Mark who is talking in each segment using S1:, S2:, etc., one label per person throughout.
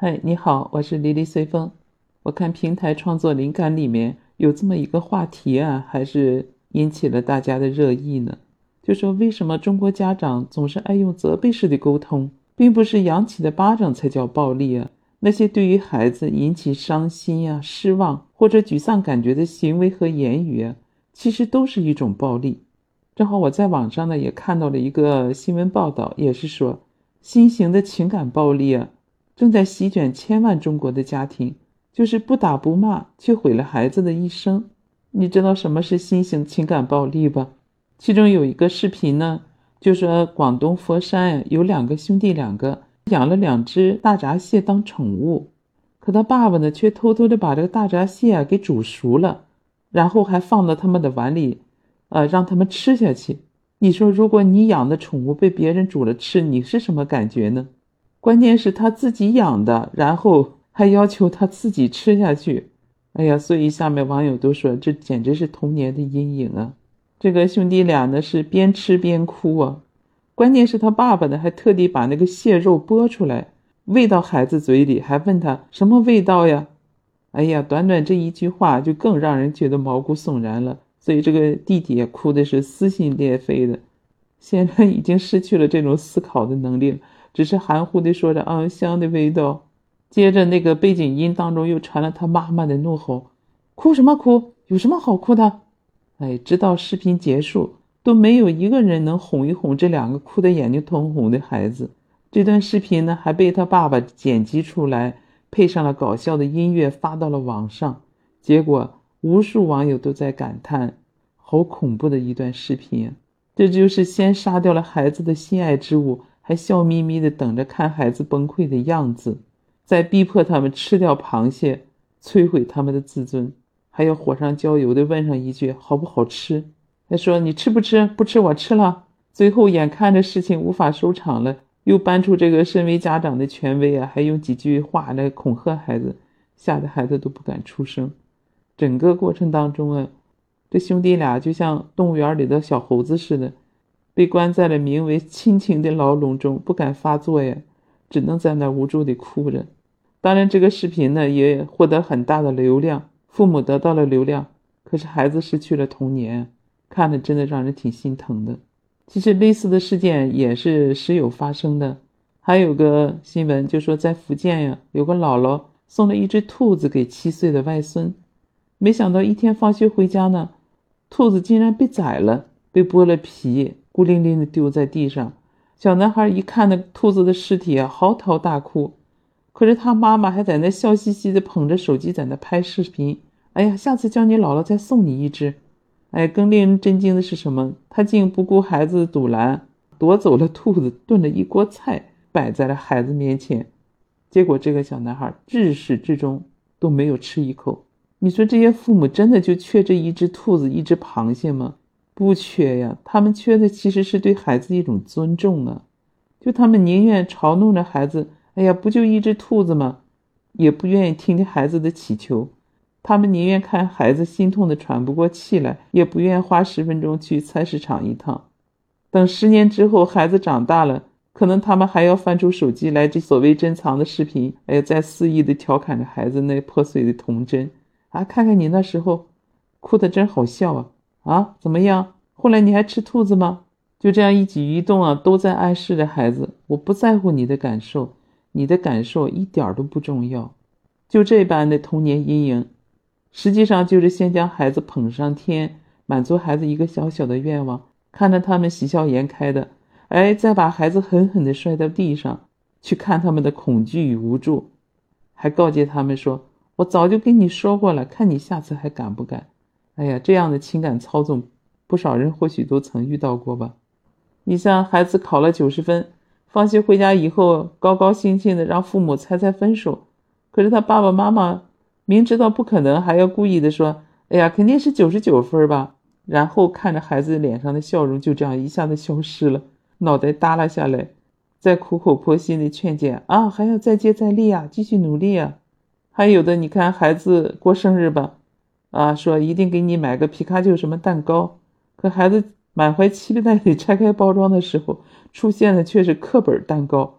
S1: 嗨，你好，我是黎黎随风。我看平台创作灵感里面有这么一个话题啊，还是引起了大家的热议呢。就说为什么中国家长总是爱用责备式的沟通，并不是扬起的巴掌才叫暴力啊？那些对于孩子引起伤心啊、失望或者沮丧感觉的行为和言语啊，其实都是一种暴力。正好我在网上呢也看到了一个新闻报道，也是说新型的情感暴力啊。正在席卷千万中国的家庭，就是不打不骂，却毁了孩子的一生。你知道什么是新型情感暴力吧？其中有一个视频呢，就说广东佛山，有两个兄弟，两个养了两只大闸蟹当宠物，可他爸爸呢，却偷偷的把这个大闸蟹啊给煮熟了，然后还放到他们的碗里，呃，让他们吃下去。你说，如果你养的宠物被别人煮了吃，你是什么感觉呢？关键是他自己养的，然后还要求他自己吃下去。哎呀，所以下面网友都说这简直是童年的阴影啊！这个兄弟俩呢是边吃边哭啊。关键是他爸爸呢还特地把那个蟹肉剥出来喂到孩子嘴里，还问他什么味道呀？哎呀，短短这一句话就更让人觉得毛骨悚然了。所以这个弟弟哭的是撕心裂肺的，显然已经失去了这种思考的能力了。只是含糊地说着“啊，香的味道”，接着那个背景音当中又传了他妈妈的怒吼：“哭什么哭？有什么好哭的？”哎，直到视频结束，都没有一个人能哄一哄这两个哭得眼睛通红的孩子。这段视频呢，还被他爸爸剪辑出来，配上了搞笑的音乐，发到了网上。结果，无数网友都在感叹：“好恐怖的一段视频！这就是先杀掉了孩子的心爱之物。”还笑眯眯的等着看孩子崩溃的样子，在逼迫他们吃掉螃蟹，摧毁他们的自尊，还要火上浇油的问上一句好不好吃？还说你吃不吃？不吃我吃了。最后眼看着事情无法收场了，又搬出这个身为家长的权威啊，还用几句话来恐吓孩子，吓得孩子都不敢出声。整个过程当中啊，这兄弟俩就像动物园里的小猴子似的。被关在了名为亲情的牢笼中，不敢发作呀，只能在那无助地哭着。当然，这个视频呢也获得很大的流量，父母得到了流量，可是孩子失去了童年，看着真的让人挺心疼的。其实类似的事件也是时有发生的。还有个新闻就说，在福建呀，有个姥姥送了一只兔子给七岁的外孙，没想到一天放学回家呢，兔子竟然被宰了，被剥了皮。孤零零的丢在地上，小男孩一看那兔子的尸体啊，嚎啕大哭。可是他妈妈还在那笑嘻嘻的捧着手机在那拍视频。哎呀，下次叫你姥姥再送你一只。哎，更令人震惊的是什么？他竟不顾孩子的阻拦，夺走了兔子，炖了一锅菜摆在了孩子面前。结果这个小男孩至始至终都没有吃一口。你说这些父母真的就缺这一只兔子，一只螃蟹吗？不缺呀，他们缺的其实是对孩子一种尊重啊。就他们宁愿嘲弄着孩子，哎呀，不就一只兔子吗？也不愿意听听孩子的祈求。他们宁愿看孩子心痛的喘不过气来，也不愿花十分钟去菜市场一趟。等十年之后，孩子长大了，可能他们还要翻出手机来这所谓珍藏的视频，哎呀，在肆意的调侃着孩子那破碎的童真啊！看看你那时候，哭的真好笑啊！啊，怎么样？后来你还吃兔子吗？就这样一举一动啊，都在暗示着孩子，我不在乎你的感受，你的感受一点都不重要。就这般的童年阴影，实际上就是先将孩子捧上天，满足孩子一个小小的愿望，看着他们喜笑颜开的，哎，再把孩子狠狠地摔到地上，去看他们的恐惧与无助，还告诫他们说：“我早就跟你说过了，看你下次还敢不敢。”哎呀，这样的情感操纵，不少人或许都曾遇到过吧。你像孩子考了九十分，放学回家以后，高高兴兴的让父母猜猜分数，可是他爸爸妈妈明知道不可能，还要故意的说：“哎呀，肯定是九十九分吧。”然后看着孩子脸上的笑容就这样一下子消失了，脑袋耷拉下来，再苦口婆心的劝解啊，还要再接再厉啊，继续努力啊。还有的，你看孩子过生日吧。啊，说一定给你买个皮卡丘什么蛋糕，可孩子满怀期待地拆开包装的时候，出现的却是课本蛋糕。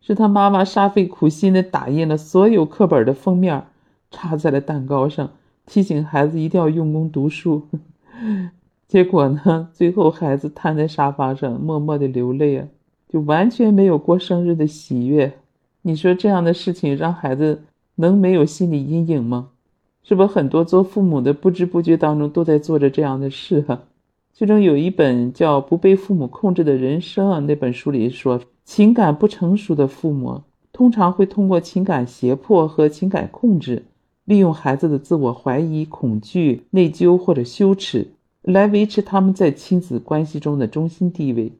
S1: 是他妈妈煞费苦心的打印了所有课本的封面，插在了蛋糕上，提醒孩子一定要用功读书。结果呢，最后孩子瘫在沙发上，默默的流泪啊，就完全没有过生日的喜悦。你说这样的事情让孩子能没有心理阴影吗？是不是很多做父母的不知不觉当中都在做着这样的事啊？其中有一本叫《不被父母控制的人生》啊，那本书里说，情感不成熟的父母通常会通过情感胁迫和情感控制，利用孩子的自我怀疑、恐惧、内疚或者羞耻，来维持他们在亲子关系中的中心地位，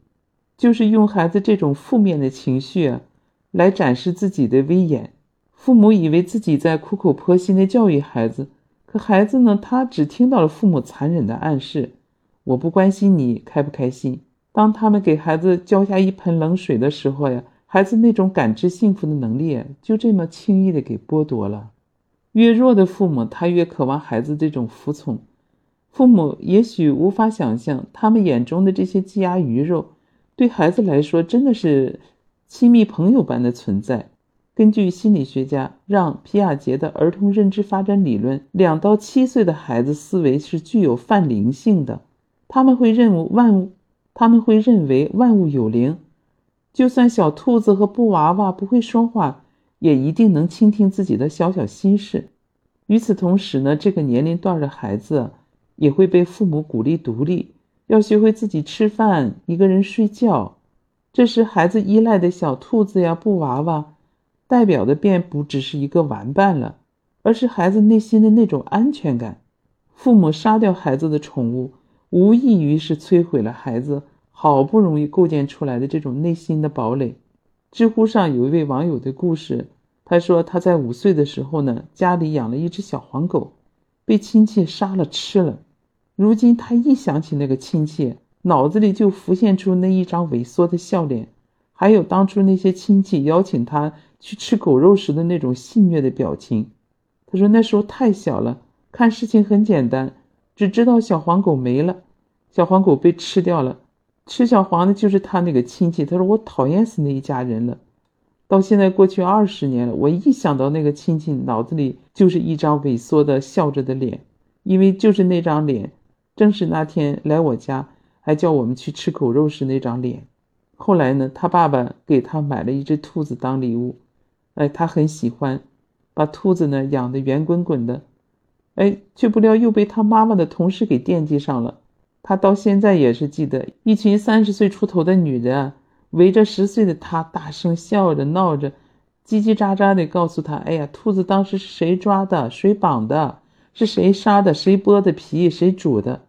S1: 就是用孩子这种负面的情绪啊，来展示自己的威严。父母以为自己在苦口婆心地教育孩子，可孩子呢？他只听到了父母残忍的暗示：“我不关心你开不开心。”当他们给孩子浇下一盆冷水的时候呀，孩子那种感知幸福的能力就这么轻易地给剥夺了。越弱的父母，他越渴望孩子这种服从。父母也许无法想象，他们眼中的这些鸡鸭鱼肉，对孩子来说真的是亲密朋友般的存在。根据心理学家让·皮亚杰的儿童认知发展理论，两到七岁的孩子思维是具有泛灵性的，他们会认为万物，他们会认为万物有灵，就算小兔子和布娃娃不会说话，也一定能倾听自己的小小心事。与此同时呢，这个年龄段的孩子也会被父母鼓励独立，要学会自己吃饭，一个人睡觉。这时，孩子依赖的小兔子呀、布娃娃。代表的便不只是一个玩伴了，而是孩子内心的那种安全感。父母杀掉孩子的宠物，无异于是摧毁了孩子好不容易构建出来的这种内心的堡垒。知乎上有一位网友的故事，他说他在五岁的时候呢，家里养了一只小黄狗，被亲戚杀了吃了。如今他一想起那个亲戚，脑子里就浮现出那一张萎缩的笑脸，还有当初那些亲戚邀请他。去吃狗肉时的那种戏谑的表情，他说那时候太小了，看事情很简单，只知道小黄狗没了，小黄狗被吃掉了，吃小黄的就是他那个亲戚。他说我讨厌死那一家人了。到现在过去二十年了，我一想到那个亲戚，脑子里就是一张萎缩的笑着的脸，因为就是那张脸，正是那天来我家还叫我们去吃狗肉时那张脸。后来呢，他爸爸给他买了一只兔子当礼物。哎，他很喜欢，把兔子呢养得圆滚滚的，哎，却不料又被他妈妈的同事给惦记上了。他到现在也是记得，一群三十岁出头的女人啊，围着十岁的他，大声笑着闹着，叽叽喳喳的告诉他：“哎呀，兔子当时是谁抓的？谁绑的？是谁杀的？谁剥的皮？谁煮的？”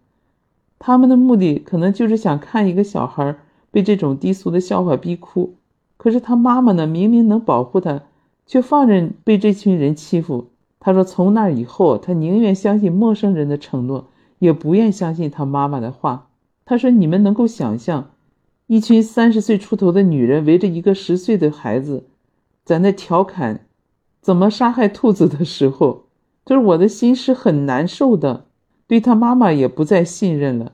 S1: 他们的目的可能就是想看一个小孩被这种低俗的笑话逼哭。可是他妈妈呢，明明能保护他。却放任被这群人欺负。他说：“从那以后，他宁愿相信陌生人的承诺，也不愿相信他妈妈的话。”他说：“你们能够想象，一群三十岁出头的女人围着一个十岁的孩子，在那调侃怎么杀害兔子的时候，就是我的心是很难受的，对他妈妈也不再信任了。”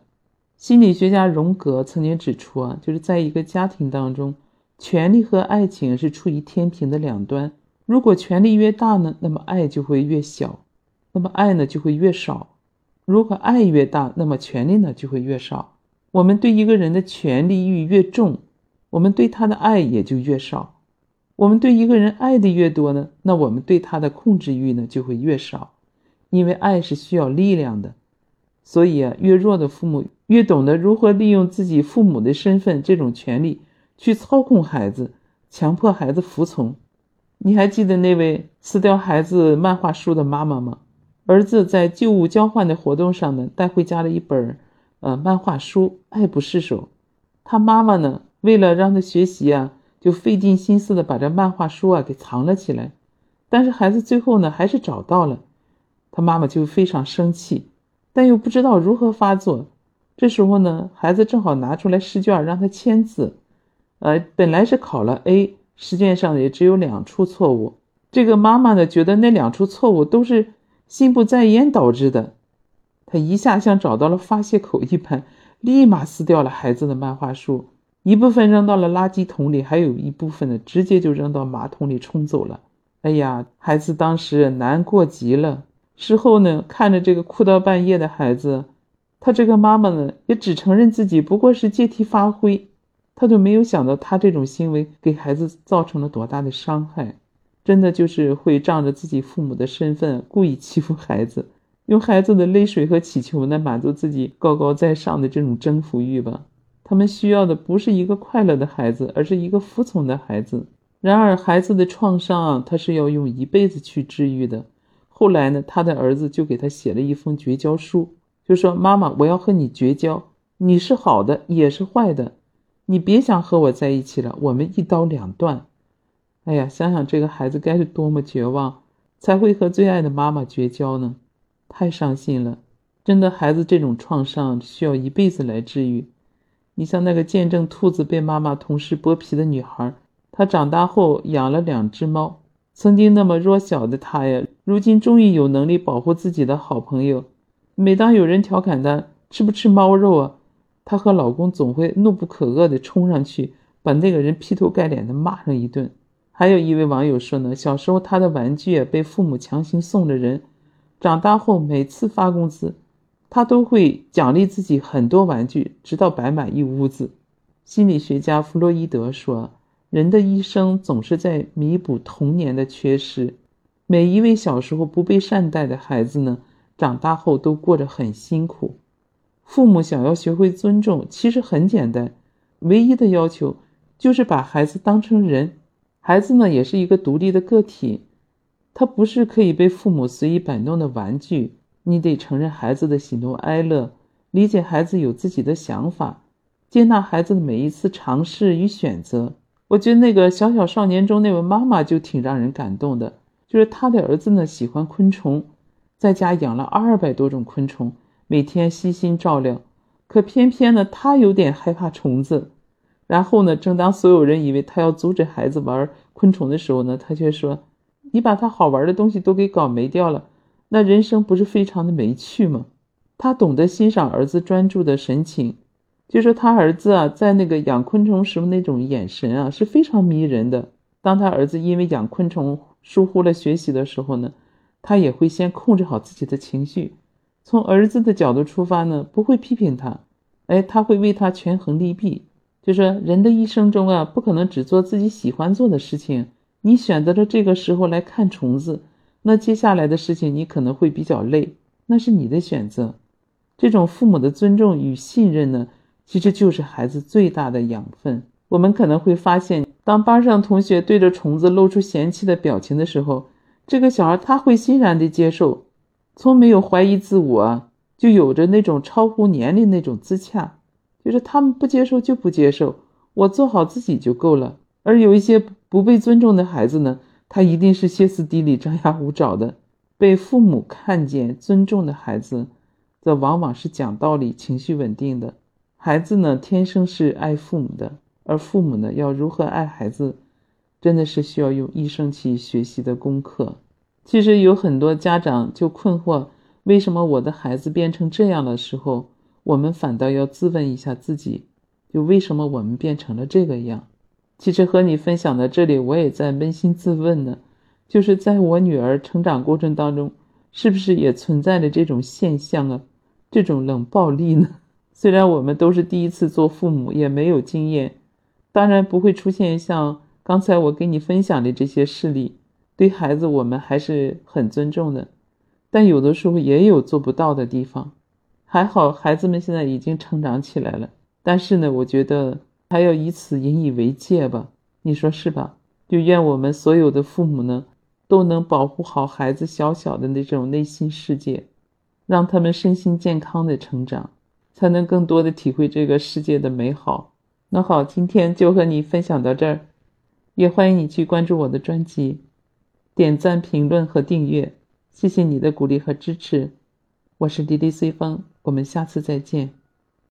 S1: 心理学家荣格曾经指出啊，就是在一个家庭当中，权力和爱情是处于天平的两端。如果权力越大呢，那么爱就会越小，那么爱呢就会越少；如果爱越大，那么权力呢就会越少。我们对一个人的权力欲越重，我们对他的爱也就越少；我们对一个人爱的越多呢，那我们对他的控制欲呢就会越少。因为爱是需要力量的，所以啊，越弱的父母越懂得如何利用自己父母的身份这种权利去操控孩子，强迫孩子服从。你还记得那位撕掉孩子漫画书的妈妈吗？儿子在旧物交换的活动上呢，带回家了一本呃漫画书，爱不释手。他妈妈呢，为了让他学习啊，就费尽心思的把这漫画书啊给藏了起来。但是孩子最后呢，还是找到了，他妈妈就非常生气，但又不知道如何发作。这时候呢，孩子正好拿出来试卷让他签字，呃，本来是考了 A。试卷上也只有两处错误，这个妈妈呢觉得那两处错误都是心不在焉导致的，她一下像找到了发泄口一般，立马撕掉了孩子的漫画书。一部分扔到了垃圾桶里，还有一部分呢，直接就扔到马桶里冲走了。哎呀，孩子当时难过极了。事后呢，看着这个哭到半夜的孩子，他这个妈妈呢，也只承认自己不过是借题发挥，他都没有想到他这种行为给孩子造成了多大的伤害。真的就是会仗着自己父母的身份，故意欺负孩子，用孩子的泪水和乞求呢，满足自己高高在上的这种征服欲吧。他们需要的不是一个快乐的孩子，而是一个服从的孩子。然而，孩子的创伤啊他是要用一辈子去治愈的。后来呢，他的儿子就给他写了一封绝交书，就说：“妈妈，我要和你绝交，你是好的，也是坏的，你别想和我在一起了，我们一刀两断。”哎呀，想想这个孩子该是多么绝望，才会和最爱的妈妈绝交呢？太伤心了！真的，孩子这种创伤需要一辈子来治愈。你像那个见证兔子被妈妈同时剥皮的女孩，她长大后养了两只猫。曾经那么弱小的她呀，如今终于有能力保护自己的好朋友。每当有人调侃她吃不吃猫肉啊，她和老公总会怒不可遏地冲上去，把那个人劈头盖脸地骂上一顿。还有一位网友说呢，小时候他的玩具被父母强行送了人，长大后每次发工资，他都会奖励自己很多玩具，直到摆满一屋子。心理学家弗洛伊德说，人的一生总是在弥补童年的缺失。每一位小时候不被善待的孩子呢，长大后都过着很辛苦。父母想要学会尊重，其实很简单，唯一的要求就是把孩子当成人。孩子呢，也是一个独立的个体，他不是可以被父母随意摆弄的玩具。你得承认孩子的喜怒哀乐，理解孩子有自己的想法，接纳孩子的每一次尝试与选择。我觉得那个小小少年中那位妈妈就挺让人感动的，就是他的儿子呢喜欢昆虫，在家养了二百多种昆虫，每天悉心照料，可偏偏呢他有点害怕虫子。然后呢？正当所有人以为他要阻止孩子玩昆虫的时候呢，他却说：“你把他好玩的东西都给搞没掉了，那人生不是非常的没趣吗？”他懂得欣赏儿子专注的神情，就说他儿子啊，在那个养昆虫时候那种眼神啊是非常迷人的。当他儿子因为养昆虫疏忽了学习的时候呢，他也会先控制好自己的情绪，从儿子的角度出发呢，不会批评他，哎，他会为他权衡利弊。就是人的一生中啊，不可能只做自己喜欢做的事情。你选择了这个时候来看虫子，那接下来的事情你可能会比较累，那是你的选择。这种父母的尊重与信任呢，其实就是孩子最大的养分。我们可能会发现，当班上同学对着虫子露出嫌弃的表情的时候，这个小孩他会欣然的接受，从没有怀疑自我，就有着那种超乎年龄那种自洽。就是他们不接受就不接受，我做好自己就够了。而有一些不被尊重的孩子呢，他一定是歇斯底里、张牙舞爪的。被父母看见、尊重的孩子，则往往是讲道理、情绪稳定的。孩子呢，天生是爱父母的，而父母呢，要如何爱孩子，真的是需要用一生去学习的功课。其实有很多家长就困惑：为什么我的孩子变成这样的时候？我们反倒要自问一下自己，就为什么我们变成了这个样？其实和你分享到这里，我也在扪心自问呢，就是在我女儿成长过程当中，是不是也存在着这种现象啊？这种冷暴力呢？虽然我们都是第一次做父母，也没有经验，当然不会出现像刚才我给你分享的这些事例。对孩子，我们还是很尊重的，但有的时候也有做不到的地方。还好，孩子们现在已经成长起来了。但是呢，我觉得还要以此引以为戒吧？你说是吧？就愿我们所有的父母呢，都能保护好孩子小小的那种内心世界，让他们身心健康的成长，才能更多的体会这个世界的美好。那好，今天就和你分享到这儿，也欢迎你去关注我的专辑，点赞、评论和订阅，谢谢你的鼓励和支持。我是滴滴随风。我们下次再见。